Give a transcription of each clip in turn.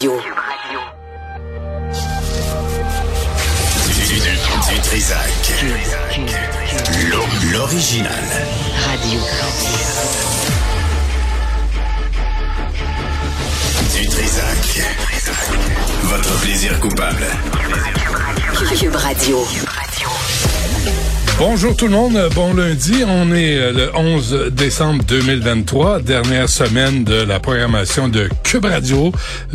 Du, L'original. Radio. Du Trisac. Votre plaisir coupable. Cube Radio. Bonjour tout le monde, bon lundi. On est euh, le 11 décembre 2023, dernière semaine de la programmation de Cube Radio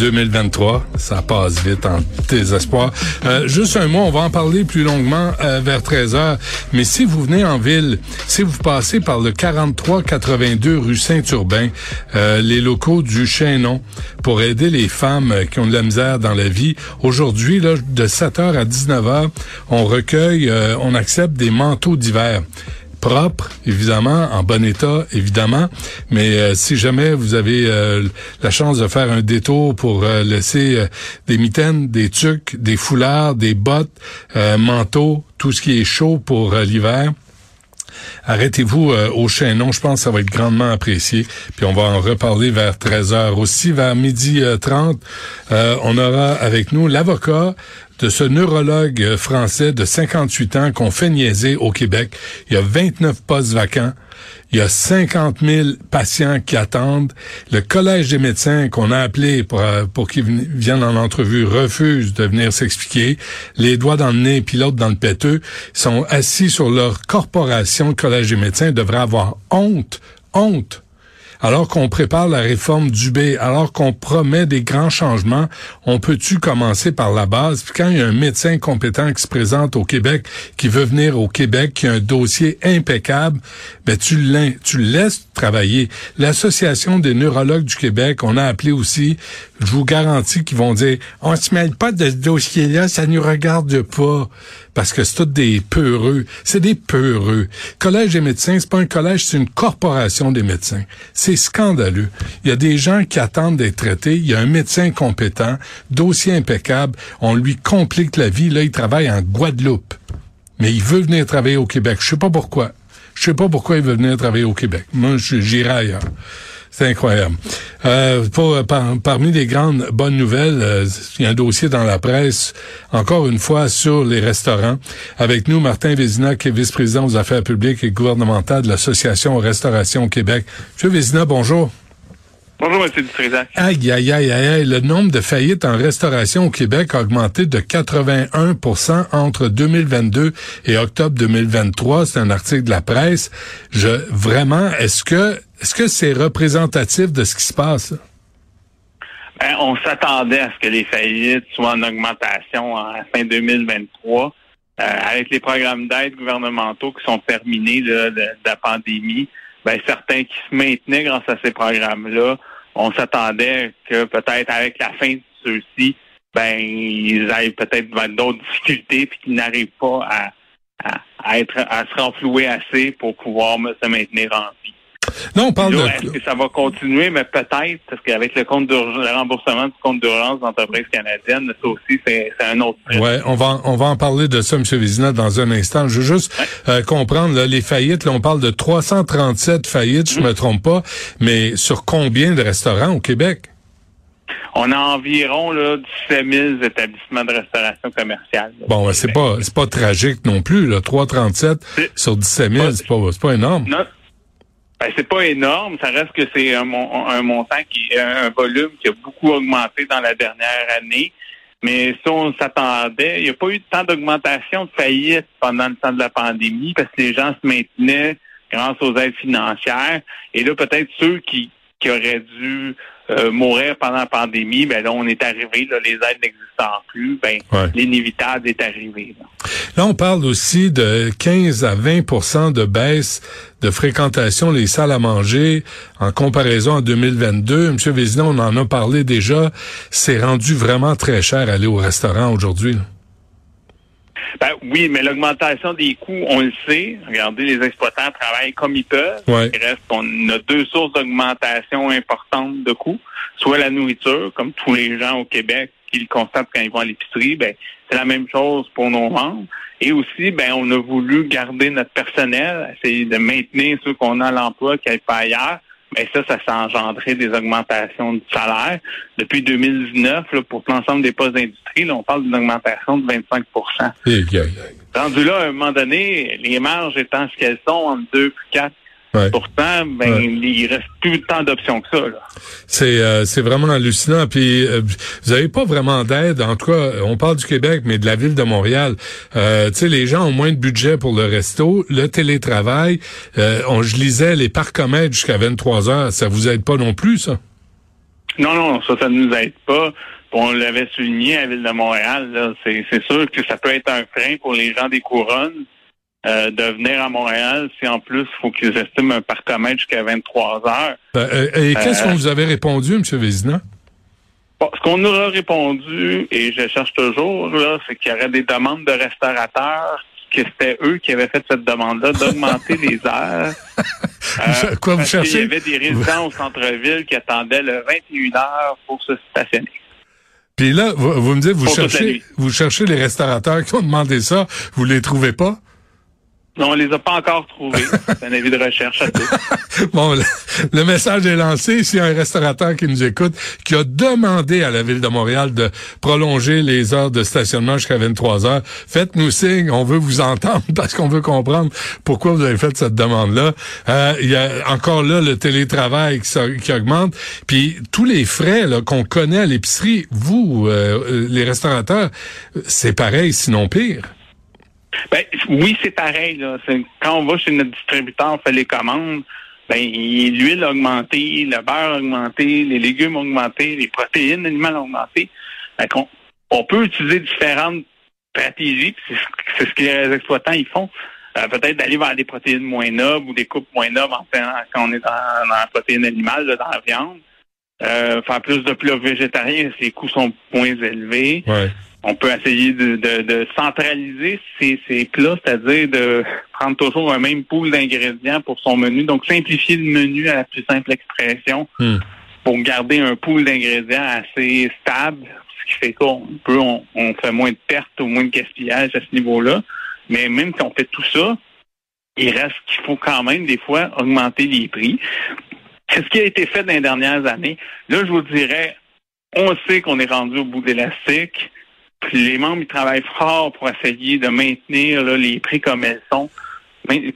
2023. Ça passe vite en désespoir. Euh, juste un mot, on va en parler plus longuement euh, vers 13 heures. Mais si vous venez en ville, si vous passez par le 4382 rue Saint-Urbain, les locaux du Chaînon, pour aider les femmes qui ont de la misère dans la vie, aujourd'hui, de 7h à 19h, on recueille, on accepte des manteaux d'hiver propres, évidemment, en bon état, évidemment. Mais euh, si jamais vous avez euh, la chance de faire un détour pour euh, laisser des mitaines, des tucs, des foulards, des bottes, manteaux, tout ce qui est chaud pour l'hiver, Arrêtez-vous au chaînon, je pense que ça va être grandement apprécié. Puis on va en reparler vers 13 h Aussi, vers midi 30, on aura avec nous l'avocat de ce neurologue français de 58 ans qu'on fait niaiser au Québec. Il y a 29 postes vacants. Il y a 50 000 patients qui attendent. Le Collège des médecins qu'on a appelé pour, euh, pour qu'ils viennent en entrevue refuse de venir s'expliquer. Les doigts dans le nez puis l'autre dans le péteux sont assis sur leur corporation. Le Collège des médecins devrait avoir honte, honte alors qu'on prépare la réforme du B, alors qu'on promet des grands changements, on peut-tu commencer par la base? Puis quand il y a un médecin compétent qui se présente au Québec, qui veut venir au Québec, qui a un dossier impeccable, ben tu, tu le laisses travailler. L'Association des neurologues du Québec, on a appelé aussi, je vous garantis qu'ils vont dire, on se mêle pas de ce dossier-là, ça nous regarde pas parce que c'est tous des peureux. C'est des peureux. Collège des médecins, c'est pas un collège, c'est une corporation des médecins. C'est scandaleux. Il y a des gens qui attendent d'être traités. Il y a un médecin compétent, dossier impeccable. On lui complique la vie. Là, il travaille en Guadeloupe. Mais il veut venir travailler au Québec. Je sais pas pourquoi. Je sais pas pourquoi il veut venir travailler au Québec. Moi, j'irai ailleurs. C'est incroyable. Euh, pour, parmi les grandes bonnes nouvelles, euh, il y a un dossier dans la presse, encore une fois, sur les restaurants. Avec nous, Martin Vézina, qui est vice-président aux affaires publiques et gouvernementales de l'Association Restauration au Québec. Monsieur Vézina, bonjour. Bonjour, M. Dutrisac. Aïe, aïe, aïe, aïe, Le nombre de faillites en restauration au Québec a augmenté de 81% entre 2022 et octobre 2023. C'est un article de la presse. Je, vraiment, est-ce que, est-ce que c'est représentatif de ce qui se passe? Ben, on s'attendait à ce que les faillites soient en augmentation en fin 2023. Euh, avec les programmes d'aide gouvernementaux qui sont terminés de la pandémie, ben, certains qui se maintenaient grâce à ces programmes-là, on s'attendait que peut-être avec la fin de ceux-ci, ben, ils aillent peut-être d'autres difficultés puis qu'ils n'arrivent pas à, à, être à se renflouer assez pour pouvoir se maintenir en vie. Non, on parle de... Est-ce que ça va continuer? Mais peut-être, parce qu'avec le compte le remboursement du compte d'urgence d'entreprise canadienne, ça aussi, c'est un autre Ouais, on va, on va en parler de ça, M. Vizina, dans un instant. Je veux juste euh, comprendre là, les faillites. Là, on parle de 337 faillites, je ne me trompe pas, mais sur combien de restaurants au Québec? On a environ là, 17 000 établissements de restauration commerciale. bon, c'est pas c'est pas tragique non plus. Là. 337 sur 17 000, c'est pas, pas énorme. Non, ben, c'est pas énorme. Ça reste que c'est un, un, montant qui est un volume qui a beaucoup augmenté dans la dernière année. Mais si on s'attendait, il n'y a pas eu tant d'augmentation de faillite pendant le temps de la pandémie parce que les gens se maintenaient grâce aux aides financières. Et là, peut-être ceux qui, qui auraient dû euh, mourir pendant la pandémie, ben là, on est arrivé, là, les aides n'existant plus, ben l'inévitable est arrivé. Là. On parle aussi de 15 à 20% de baisse de fréquentation les salles à manger en comparaison en 2022. Monsieur Vézina, on en a parlé déjà. C'est rendu vraiment très cher aller au restaurant aujourd'hui. Ben, oui, mais l'augmentation des coûts, on le sait. Regardez, les exploitants travaillent comme ils peuvent. Il reste qu'on a deux sources d'augmentation importantes de coûts. Soit la nourriture, comme tous les gens au Québec qui le constatent quand ils vont à l'épicerie, ben, c'est la même chose pour nos membres. Et aussi, ben, on a voulu garder notre personnel, essayer de maintenir ceux qu'on a à l'emploi qui n'aillent pas ailleurs. mais ça, ça s'est engendré des augmentations de salaire. Depuis 2019, là, pour l'ensemble des postes d'industrie, on parle d'une augmentation de 25% Rendu là, à un moment donné, les marges étant ce qu'elles sont, entre 2 et 4 Pourtant, ben, il reste plus tant d'options que ça. C'est euh, c'est vraiment hallucinant. Puis euh, vous avez pas vraiment d'aide. En tout cas, on parle du Québec, mais de la ville de Montréal. Euh, tu sais, les gens ont moins de budget pour le resto, le télétravail. Euh, on, je lisais les parcomètres jusqu'à 23 heures. Ça vous aide pas non plus, ça? Non, non, ça, ça ne nous aide pas. On l'avait souligné à la ville de Montréal. C'est sûr que ça peut être un frein pour les gens des couronnes. Euh, de venir à Montréal si en plus il faut qu'ils estiment un parcomètre jusqu'à 23 heures. Ben, euh, et qu'est-ce qu'on vous avait répondu, M. Vézina? ce qu'on nous a répondu, et je cherche toujours, là, c'est qu'il y aurait des demandes de restaurateurs, que c'était eux qui avaient fait cette demande-là, d'augmenter les heures. Euh, Quoi vous cherchez? Il y avait des résidents au centre-ville qui attendaient le 21 heures pour se stationner. Puis là, vous, me dites, vous cherchez, vous cherchez les restaurateurs qui ont demandé ça, vous les trouvez pas? Non, on les a pas encore trouvés. C'est un avis de recherche à tous. bon, le, message est lancé. S'il y a un restaurateur qui nous écoute, qui a demandé à la Ville de Montréal de prolonger les heures de stationnement jusqu'à 23 heures, faites-nous signe. On veut vous entendre parce qu'on veut comprendre pourquoi vous avez fait cette demande-là. Euh, il y a encore là le télétravail qui, qui augmente. Puis tous les frais qu'on connaît à l'épicerie, vous, euh, euh, les restaurateurs, c'est pareil, sinon pire. Ben, oui, c'est pareil. Là. Quand on va chez notre distributeur, on fait les commandes, ben, l'huile a augmenté, le beurre a augmenté, les légumes ont augmenté, les protéines animales ont augmenté. on, peut utiliser différentes stratégies, c'est ce que les exploitants ils font. Euh, peut-être d'aller vers des protéines moins nobles ou des coupes moins nobles quand on est dans, la protéine animale, dans la viande. Euh, faire plus de plats végétariens, ces coûts sont moins élevés. Ouais on peut essayer de, centraliser ces, ces plats, c'est-à-dire de prendre toujours un même pool d'ingrédients pour son menu. Donc, simplifier le menu à la plus simple expression hmm. pour garder un pool d'ingrédients assez stable, ce qui fait qu'on peut, on, fait moins de pertes ou moins de gaspillage à ce niveau-là. Mais même si on fait tout ça, il reste qu'il faut quand même des fois augmenter les prix. C'est ce qui a été fait dans les dernières années. Là, je vous dirais, on sait qu'on est rendu au bout d'élastique les membres ils travaillent fort pour essayer de maintenir les prix comme elles sont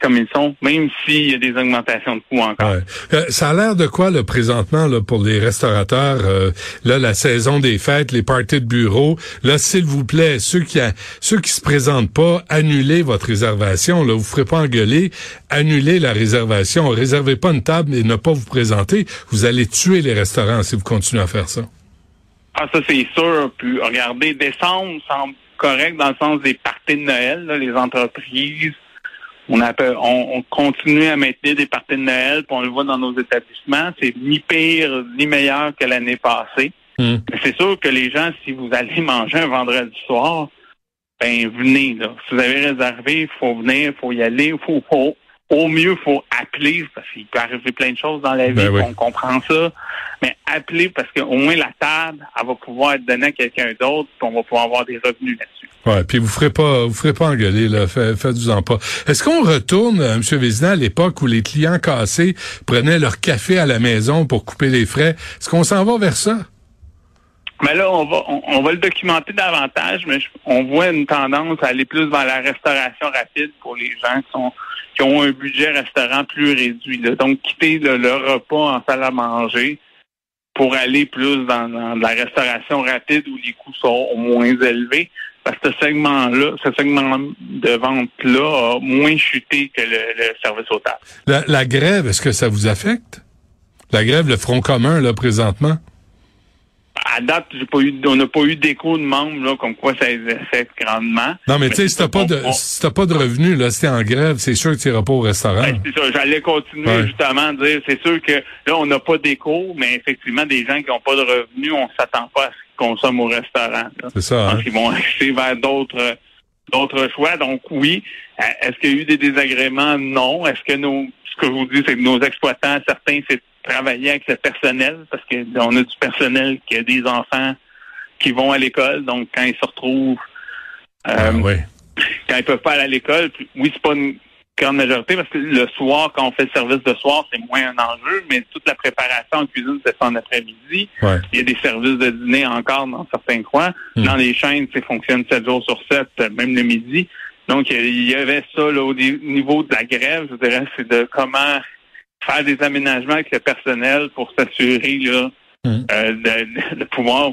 comme ils sont, même s'il y a des augmentations de coûts encore. Euh, ça a l'air de quoi, le présentement, là, pour les restaurateurs? Euh, là, la saison des fêtes, les parties de bureau? Là, s'il vous plaît, ceux qui a, ceux qui se présentent pas, annulez votre réservation. Là, vous ferez pas engueuler. Annulez la réservation. Réservez pas une table et ne pas vous présenter. Vous allez tuer les restaurants si vous continuez à faire ça. Ah, ça, c'est sûr. Puis, regardez, décembre semble correct dans le sens des parties de Noël. les entreprises, on, appelle, on, continue à maintenir des parties de Noël, puis on le voit dans nos établissements. C'est ni pire ni meilleur que l'année passée. Mais c'est sûr que les gens, si vous allez manger un vendredi soir, ben venez. Là. Si vous avez réservé, il faut venir, il faut y aller, il faut, faut, au mieux, il faut appeler, parce qu'il peut arriver plein de choses dans la vie, ben on comprend ça. Mais appeler, parce qu'au moins la table, elle va pouvoir être donnée à quelqu'un d'autre, puis on va pouvoir avoir des revenus là-dessus. Ouais, puis vous ferez pas, vous ferez pas engueuler, là. Faites-vous-en pas. Est-ce qu'on retourne, euh, M. Vézina, à l'époque où les clients cassés prenaient leur café à la maison pour couper les frais? Est-ce qu'on s'en va vers ça? Mais là, on va, on, va le documenter davantage, mais on voit une tendance à aller plus vers la restauration rapide pour les gens qui sont qui ont un budget restaurant plus réduit. Donc, quitter le, repas en salle à manger pour aller plus dans, la restauration rapide où les coûts sont moins élevés. Parce que ce segment-là, ce segment de vente-là a moins chuté que le, service au La, la grève, est-ce que ça vous affecte? La grève, le Front commun, là, présentement? À date, j'ai pas eu, on n'a pas eu d'écho de membres là, comme quoi ça les affecte grandement. Non, mais, tu sais, si t'as pas de si t'as pas de revenus, là, si t'es en grève, c'est sûr que tu pas au restaurant. c'est ça, j'allais continuer justement à dire, c'est sûr que là, on n'a pas d'écho, mais effectivement, des gens qui n'ont pas de revenus, on s'attend pas à ce qu'ils consomment au restaurant. C'est ça. Hein? Ils vont aller vers d'autres d'autres choix. Donc oui. Est-ce qu'il y a eu des désagréments? Non. Est-ce que nos ce que je vous dis, c'est que nos exploitants, certains, c'est travailler avec le personnel parce qu'on a du personnel qui a des enfants qui vont à l'école. Donc, quand ils se retrouvent, euh, ah, quand ils peuvent pas aller à l'école, oui, c'est pas une grande majorité, parce que le soir, quand on fait le service de soir, c'est moins un enjeu, mais toute la préparation en cuisine, c'est en après-midi. Il y a des services de dîner encore dans certains coins. Hmm. Dans les chaînes, ça fonctionne 7 jours sur 7, même le midi. Donc, il y avait ça au niveau de la grève, je dirais, c'est de comment faire des aménagements avec le personnel pour s'assurer là, hmm. euh, de, pouvoir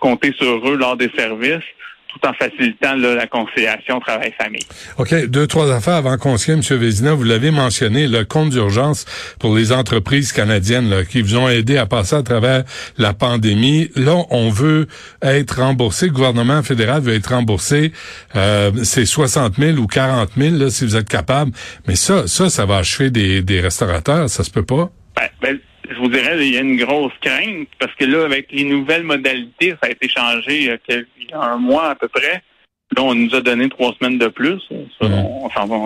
compter sur eux lors des services tout en facilitant la conciliation travail-famille. OK. Deux, trois affaires avant qu'on se M. Vézina. Vous l'avez mentionné, le compte d'urgence pour les entreprises canadiennes là, qui vous ont aidé à passer à travers la pandémie. Là, on veut être remboursé. Le gouvernement fédéral veut être remboursé. Euh, c'est 60 000 ou 40 000 là, si vous êtes capable. Mais ça, ça, ça va achever des, des restaurateurs. Ça se peut pas? Ben, ben, je vous dirais, il y a une grosse crainte parce que là, avec les nouvelles modalités, ça a été changé il y a un mois à peu près. Là, on nous a donné trois semaines de plus. Ça, mmh. On s'en va.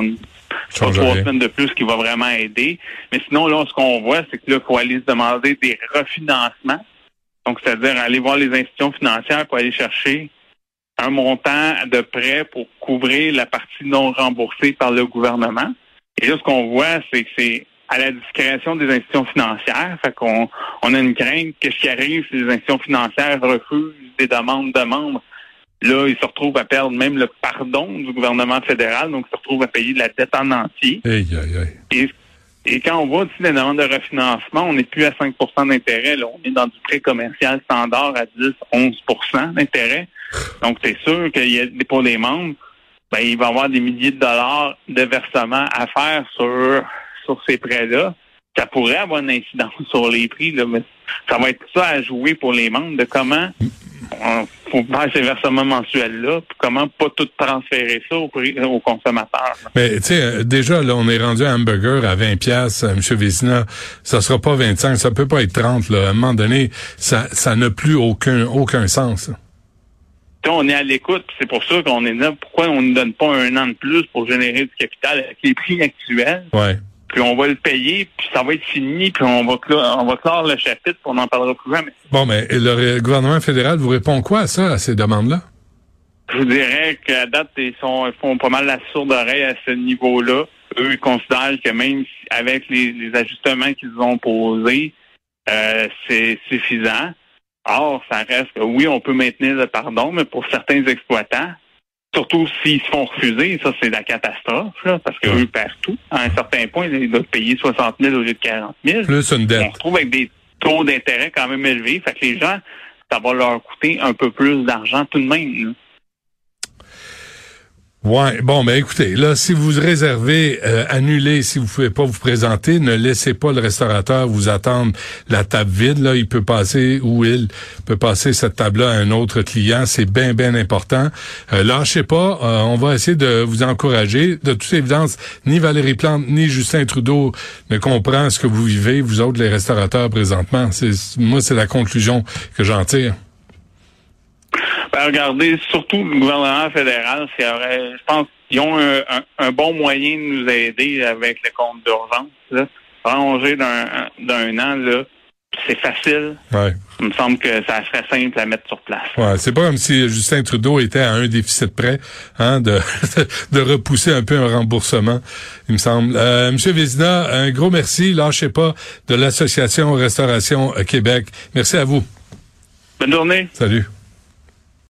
trois semaines de plus qui va vraiment aider. Mais sinon, là, ce qu'on voit, c'est que là, il faut aller se demander des refinancements. Donc, c'est-à-dire aller voir les institutions financières pour aller chercher un montant de prêt pour couvrir la partie non remboursée par le gouvernement. Et là, ce qu'on voit, c'est que c'est à la discrétion des institutions financières. Fait qu'on on a une crainte qu'est-ce qui arrive si les institutions financières refusent des demandes de membres. Là, ils se retrouvent à perdre même le pardon du gouvernement fédéral, donc ils se retrouvent à payer de la dette en entier. Et, quand on voit aussi les demandes de refinancement, on n'est plus à 5% d'intérêt. Là, on est dans du prêt commercial standard à 10-11% d'intérêt. Donc, c'est sûr qu'il y a pour les membres, ben, il va y avoir des milliers de dollars de versements à faire sur sur ces prêts-là, ça pourrait avoir une incidence sur les prix, là, mais ça va être ça à jouer pour les membres de comment on faut faire ces versements mensuels-là, comment pas tout transférer ça au aux consommateurs. Mais tu sais, euh, déjà, là, on est rendu à hamburger à 20 pièces, M. Vézina, ça sera pas 25, ça peut pas être 30, là. À un moment donné, ça, ça n'a plus aucun, aucun sens. On est à l'écoute, c'est pour ça qu'on est là. Pourquoi on ne donne pas un an de plus pour générer du capital avec les prix actuels? Ouais puis on va le payer, puis ça va être fini, puis on va clore, on va clore le chapitre, puis on n'en parlera plus jamais. Bon, mais le gouvernement fédéral vous répond quoi à ça, à ces demandes-là? Je vous dirais qu'à date, ils, sont, ils font pas mal la sourde oreille à ce niveau-là. Eux, ils considèrent que même avec les, ajustements qu'ils ont posés, euh, c'est suffisant. Or, ça reste que oui, on peut maintenir le pardon, mais pour certains exploitants, Surtout s'ils se font refuser, ça c'est la catastrophe, là, parce qu'eux perdent tout. À un certain point, ils doivent payer 60 000 au lieu de 40 000. Plus une dette. On se trouve avec des taux d'intérêt quand même élevés. Fait que les gens, ça va leur coûter un peu plus d'argent tout de même. Ouais, bon, ben écoutez, là, si vous réservez, euh, annulez, si vous pouvez pas vous présenter, ne laissez pas le restaurateur vous attendre la table vide. Là, il peut passer ou il peut passer cette table-là à un autre client. C'est bien, bien important. Euh, lâchez pas. Euh, on va essayer de vous encourager. De toute évidence, ni Valérie Plante ni Justin Trudeau ne comprend ce que vous vivez, vous autres, les restaurateurs présentement. C'est moi, c'est la conclusion que j'en tire. Ben, regardez, surtout le gouvernement fédéral, je pense qu'ils ont un, bon moyen de nous aider avec le compte d'urgence. Ranger d'un an, là, c'est facile. Ouais. Il me semble que ça serait simple à mettre sur place. Ouais, c'est pas comme si Justin Trudeau était à un déficit près, hein, de, de repousser un peu un remboursement, il me semble. Euh, Monsieur Vézina, un gros merci. Lâchez pas de l'Association Restauration Québec. Merci à vous. Bonne journée. Salut.